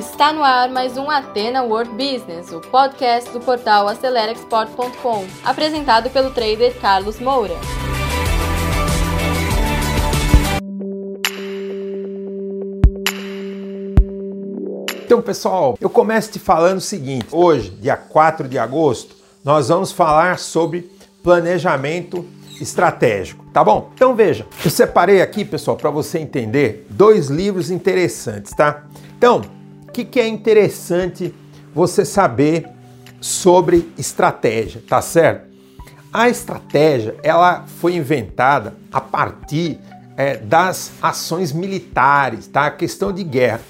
Está no ar mais um Atena World Business, o podcast do portal AceleraExport.com, apresentado pelo trader Carlos Moura. Então, pessoal, eu começo te falando o seguinte: hoje, dia 4 de agosto, nós vamos falar sobre planejamento estratégico, tá bom? Então veja, eu separei aqui, pessoal, para você entender, dois livros interessantes, tá? Então, o que, que é interessante você saber sobre estratégia, tá certo? A estratégia ela foi inventada a partir é, das ações militares, tá? A questão de guerra.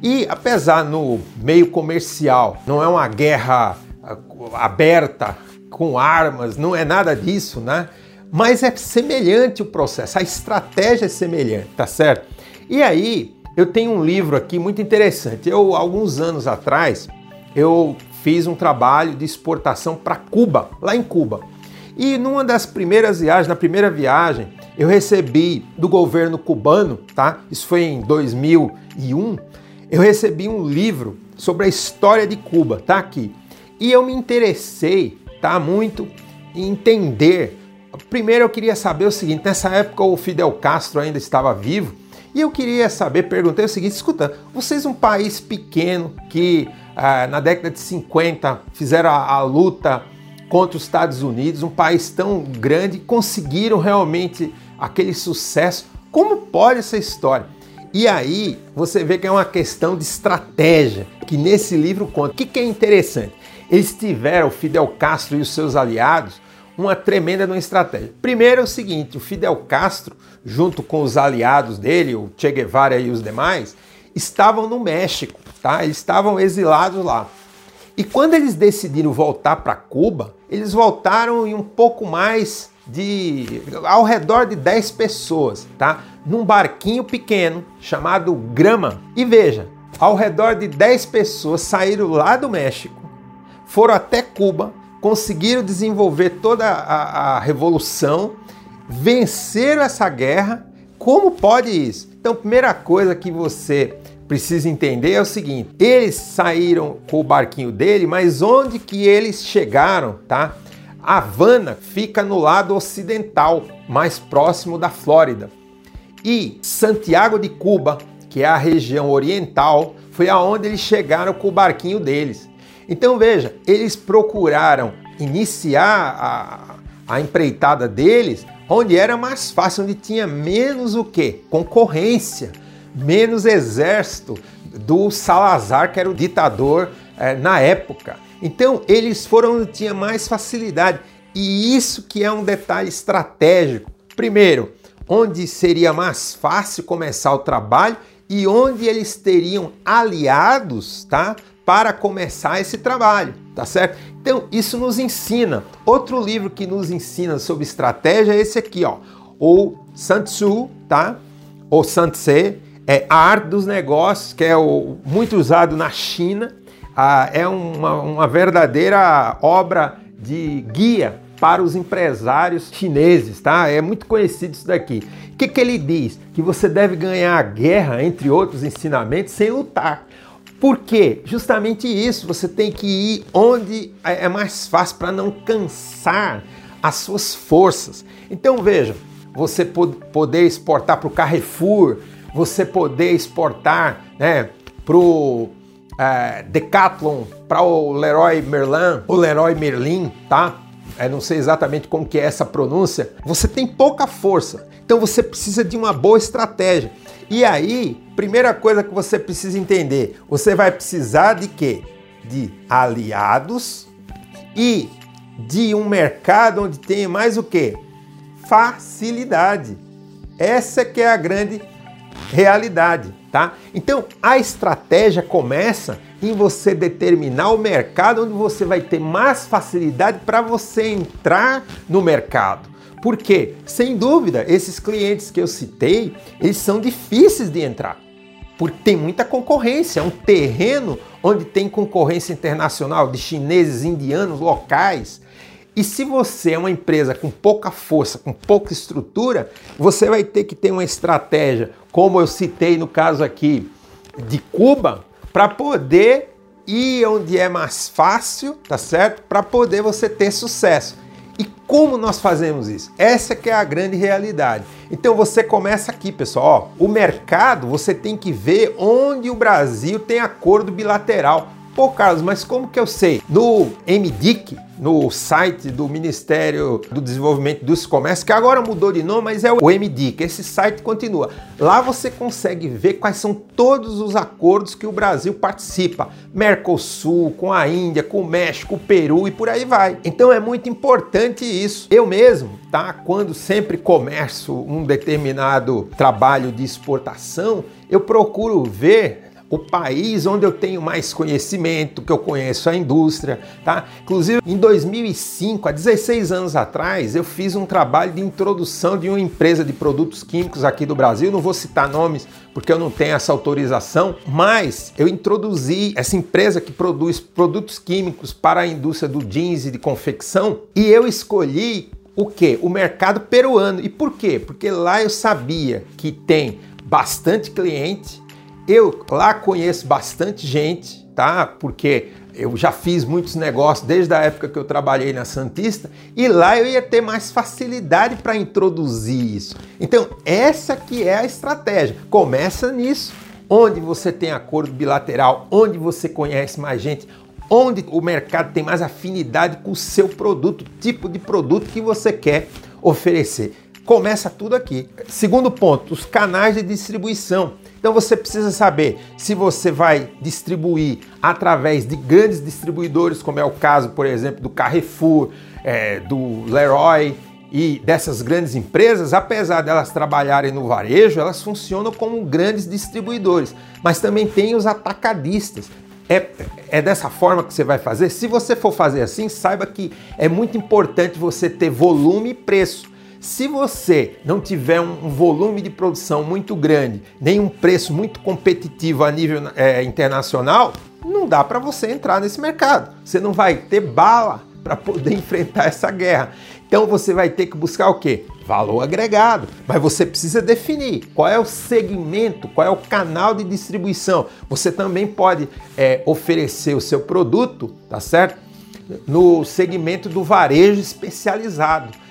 E apesar no meio comercial não é uma guerra ah, aberta com armas, não é nada disso, né? mas é semelhante o processo, a estratégia é semelhante, tá certo? E aí, eu tenho um livro aqui muito interessante. Eu, alguns anos atrás, eu fiz um trabalho de exportação para Cuba, lá em Cuba. E numa das primeiras viagens, na primeira viagem, eu recebi do governo cubano, tá? Isso foi em 2001. Eu recebi um livro sobre a história de Cuba, tá aqui. E eu me interessei, tá, muito em entender Primeiro eu queria saber o seguinte: nessa época o Fidel Castro ainda estava vivo e eu queria saber, perguntei o seguinte: escuta, vocês, um país pequeno que ah, na década de 50 fizeram a, a luta contra os Estados Unidos, um país tão grande, conseguiram realmente aquele sucesso. Como pode essa história? E aí você vê que é uma questão de estratégia que nesse livro conta. O que, que é interessante? Eles tiveram, Fidel Castro e os seus aliados, uma tremenda uma estratégia. Primeiro é o seguinte, o Fidel Castro, junto com os aliados dele, o Che Guevara e os demais, estavam no México, tá? Eles estavam exilados lá. E quando eles decidiram voltar para Cuba, eles voltaram em um pouco mais de ao redor de 10 pessoas, tá? Num barquinho pequeno chamado Grama. E veja, ao redor de 10 pessoas saíram lá do México, foram até Cuba, conseguiram desenvolver toda a, a revolução, venceram essa guerra. Como pode isso? Então, primeira coisa que você precisa entender é o seguinte: eles saíram com o barquinho dele, mas onde que eles chegaram, tá? Havana fica no lado ocidental, mais próximo da Flórida. E Santiago de Cuba, que é a região oriental, foi aonde eles chegaram com o barquinho deles. Então veja, eles procuraram iniciar a, a empreitada deles onde era mais fácil, onde tinha menos o que? Concorrência, menos exército do Salazar, que era o ditador é, na época. Então eles foram onde tinha mais facilidade. E isso que é um detalhe estratégico. Primeiro, onde seria mais fácil começar o trabalho e onde eles teriam aliados, tá? para começar esse trabalho, tá certo? Então, isso nos ensina. Outro livro que nos ensina sobre estratégia é esse aqui, ó, o Sun Tzu, tá? Ou Sun Tse, é a arte dos negócios, que é o, muito usado na China. Ah, é uma, uma verdadeira obra de guia para os empresários chineses, tá? É muito conhecido isso daqui. O que, que ele diz? Que você deve ganhar a guerra, entre outros ensinamentos, sem lutar. Por quê? Justamente isso, você tem que ir onde é, é mais fácil para não cansar as suas forças. Então veja, você poder exportar para o Carrefour, você poder exportar né, para o é, Decathlon, para o Leroy Merlin, o Leroy Merlin, tá? É, não sei exatamente como que é essa pronúncia. Você tem pouca força, então você precisa de uma boa estratégia. E aí, primeira coisa que você precisa entender, você vai precisar de quê? De aliados e de um mercado onde tem mais o quê? Facilidade. Essa que é a grande realidade, tá? Então, a estratégia começa em você determinar o mercado onde você vai ter mais facilidade para você entrar no mercado. Porque, sem dúvida, esses clientes que eu citei, eles são difíceis de entrar. Porque tem muita concorrência, é um terreno onde tem concorrência internacional de chineses, indianos, locais. E se você é uma empresa com pouca força, com pouca estrutura, você vai ter que ter uma estratégia, como eu citei no caso aqui de Cuba, para poder ir onde é mais fácil, tá certo? Para poder você ter sucesso. E como nós fazemos isso? Essa que é a grande realidade. Então você começa aqui, pessoal. Ó, o mercado você tem que ver onde o Brasil tem acordo bilateral. Pô, Carlos, mas como que eu sei? No MDIC, no site do Ministério do Desenvolvimento do Comércio, que agora mudou de nome, mas é o MDIC, esse site continua. Lá você consegue ver quais são todos os acordos que o Brasil participa. Mercosul, com a Índia, com o México, o Peru e por aí vai. Então é muito importante isso. Eu mesmo, tá? Quando sempre começo um determinado trabalho de exportação, eu procuro ver o país onde eu tenho mais conhecimento, que eu conheço a indústria, tá? Inclusive, em 2005, há 16 anos atrás, eu fiz um trabalho de introdução de uma empresa de produtos químicos aqui do Brasil, não vou citar nomes porque eu não tenho essa autorização, mas eu introduzi essa empresa que produz produtos químicos para a indústria do jeans e de confecção, e eu escolhi o que? O mercado peruano. E por quê? Porque lá eu sabia que tem bastante cliente, eu lá conheço bastante gente, tá? Porque eu já fiz muitos negócios desde a época que eu trabalhei na Santista e lá eu ia ter mais facilidade para introduzir isso. Então, essa que é a estratégia. Começa nisso, onde você tem acordo bilateral, onde você conhece mais gente, onde o mercado tem mais afinidade com o seu produto, tipo de produto que você quer oferecer. Começa tudo aqui. Segundo ponto, os canais de distribuição. Então você precisa saber se você vai distribuir através de grandes distribuidores, como é o caso, por exemplo, do Carrefour, é, do Leroy e dessas grandes empresas, apesar delas trabalharem no varejo, elas funcionam como grandes distribuidores. Mas também tem os atacadistas. É, é dessa forma que você vai fazer? Se você for fazer assim, saiba que é muito importante você ter volume e preço. Se você não tiver um volume de produção muito grande, nem um preço muito competitivo a nível é, internacional, não dá para você entrar nesse mercado. Você não vai ter bala para poder enfrentar essa guerra. Então você vai ter que buscar o quê? Valor agregado. Mas você precisa definir qual é o segmento, qual é o canal de distribuição. Você também pode é, oferecer o seu produto, tá certo? No segmento do varejo especializado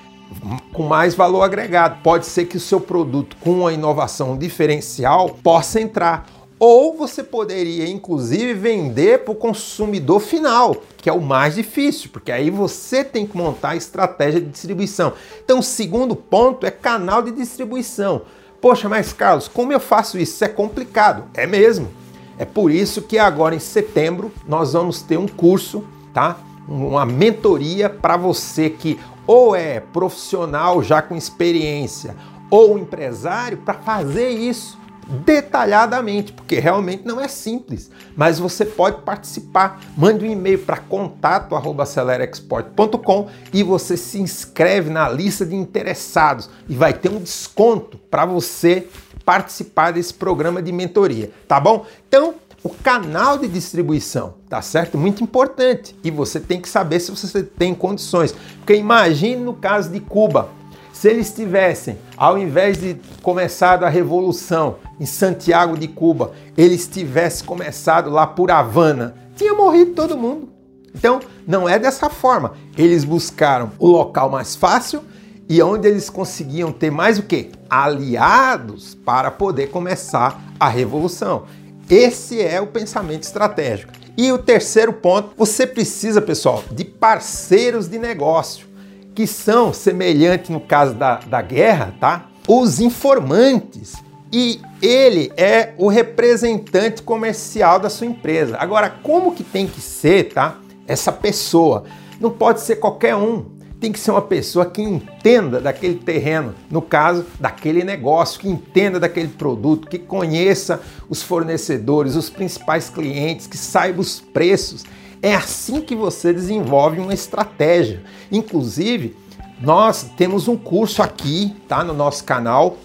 com mais valor agregado. Pode ser que o seu produto com uma inovação diferencial possa entrar. Ou você poderia, inclusive, vender para o consumidor final, que é o mais difícil, porque aí você tem que montar a estratégia de distribuição. Então, o segundo ponto é canal de distribuição. Poxa, mas Carlos, como eu faço isso? Isso é complicado. É mesmo. É por isso que agora em setembro nós vamos ter um curso, tá? Uma mentoria para você que ou é profissional já com experiência ou empresário para fazer isso detalhadamente, porque realmente não é simples, mas você pode participar. Mande um e-mail para contato@acelerexport.com e você se inscreve na lista de interessados e vai ter um desconto para você participar desse programa de mentoria, tá bom? Então, o canal de distribuição, tá certo? Muito importante. E você tem que saber se você tem condições. Porque imagine no caso de Cuba, se eles tivessem, ao invés de começado a revolução em Santiago de Cuba, eles tivessem começado lá por Havana, tinha morrido todo mundo. Então, não é dessa forma. Eles buscaram o local mais fácil e onde eles conseguiam ter mais o que? Aliados para poder começar a revolução. Esse é o pensamento estratégico. E o terceiro ponto, você precisa, pessoal, de parceiros de negócio, que são semelhantes no caso da, da guerra, tá? Os informantes. E ele é o representante comercial da sua empresa. Agora, como que tem que ser, tá? Essa pessoa. Não pode ser qualquer um tem que ser uma pessoa que entenda daquele terreno, no caso, daquele negócio, que entenda daquele produto, que conheça os fornecedores, os principais clientes, que saiba os preços. É assim que você desenvolve uma estratégia. Inclusive, nós temos um curso aqui, tá, no nosso canal,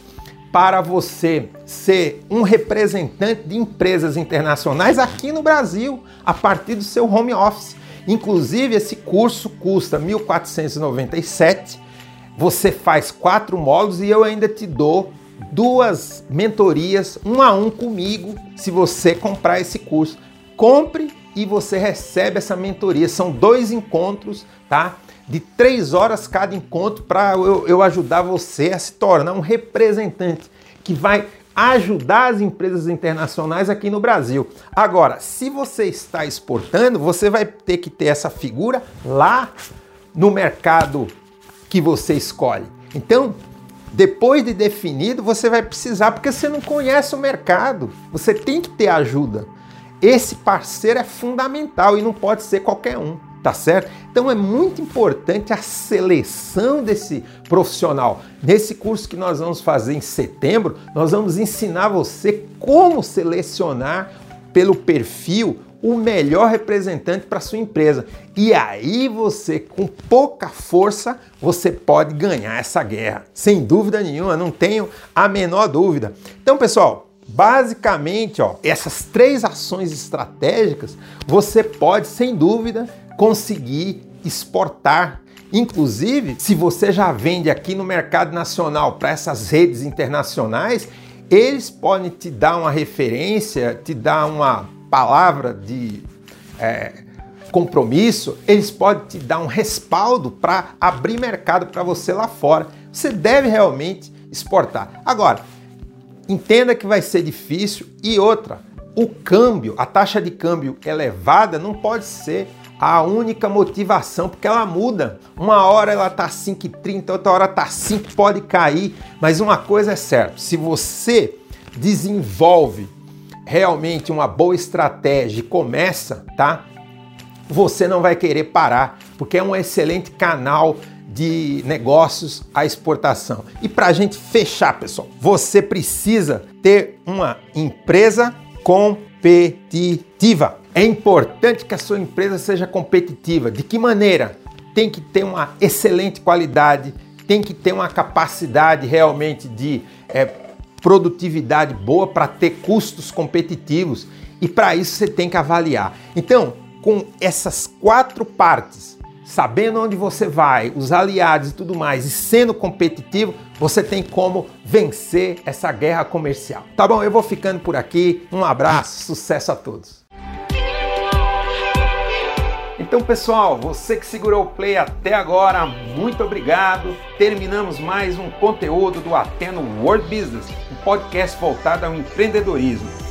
para você ser um representante de empresas internacionais aqui no Brasil, a partir do seu home office. Inclusive, esse curso custa R$ 1.497. Você faz quatro módulos e eu ainda te dou duas mentorias, um a um comigo, se você comprar esse curso. compre e você recebe essa mentoria. São dois encontros, tá? De três horas cada encontro para eu, eu ajudar você a se tornar um representante que vai ajudar as empresas internacionais aqui no Brasil. Agora, se você está exportando, você vai ter que ter essa figura lá no mercado que você escolhe. Então, depois de definido, você vai precisar, porque você não conhece o mercado. Você tem que ter ajuda. Esse parceiro é fundamental e não pode ser qualquer um tá certo? Então é muito importante a seleção desse profissional. Nesse curso que nós vamos fazer em setembro, nós vamos ensinar você como selecionar pelo perfil o melhor representante para sua empresa. E aí você, com pouca força, você pode ganhar essa guerra. Sem dúvida nenhuma, não tenho a menor dúvida. Então, pessoal, basicamente, ó, essas três ações estratégicas, você pode, sem dúvida, conseguir exportar. Inclusive, se você já vende aqui no mercado nacional para essas redes internacionais, eles podem te dar uma referência, te dar uma palavra de é, compromisso, eles podem te dar um respaldo para abrir mercado para você lá fora. Você deve realmente exportar. Agora, entenda que vai ser difícil e outra, o câmbio, a taxa de câmbio elevada não pode ser a única motivação, porque ela muda. Uma hora ela tá 5,30, outra hora tá 5, pode cair, mas uma coisa é certa, se você desenvolve realmente uma boa estratégia e começa, tá? Você não vai querer parar, porque é um excelente canal de negócios à exportação. E para a gente fechar, pessoal, você precisa ter uma empresa competitiva. É importante que a sua empresa seja competitiva. De que maneira? Tem que ter uma excelente qualidade, tem que ter uma capacidade realmente de é, produtividade boa para ter custos competitivos. E para isso você tem que avaliar. Então, com essas quatro partes, sabendo onde você vai, os aliados e tudo mais, e sendo competitivo, você tem como vencer essa guerra comercial. Tá bom? Eu vou ficando por aqui. Um abraço, sucesso a todos. Então, pessoal, você que segurou o play até agora, muito obrigado. Terminamos mais um conteúdo do Ateno World Business, um podcast voltado ao empreendedorismo.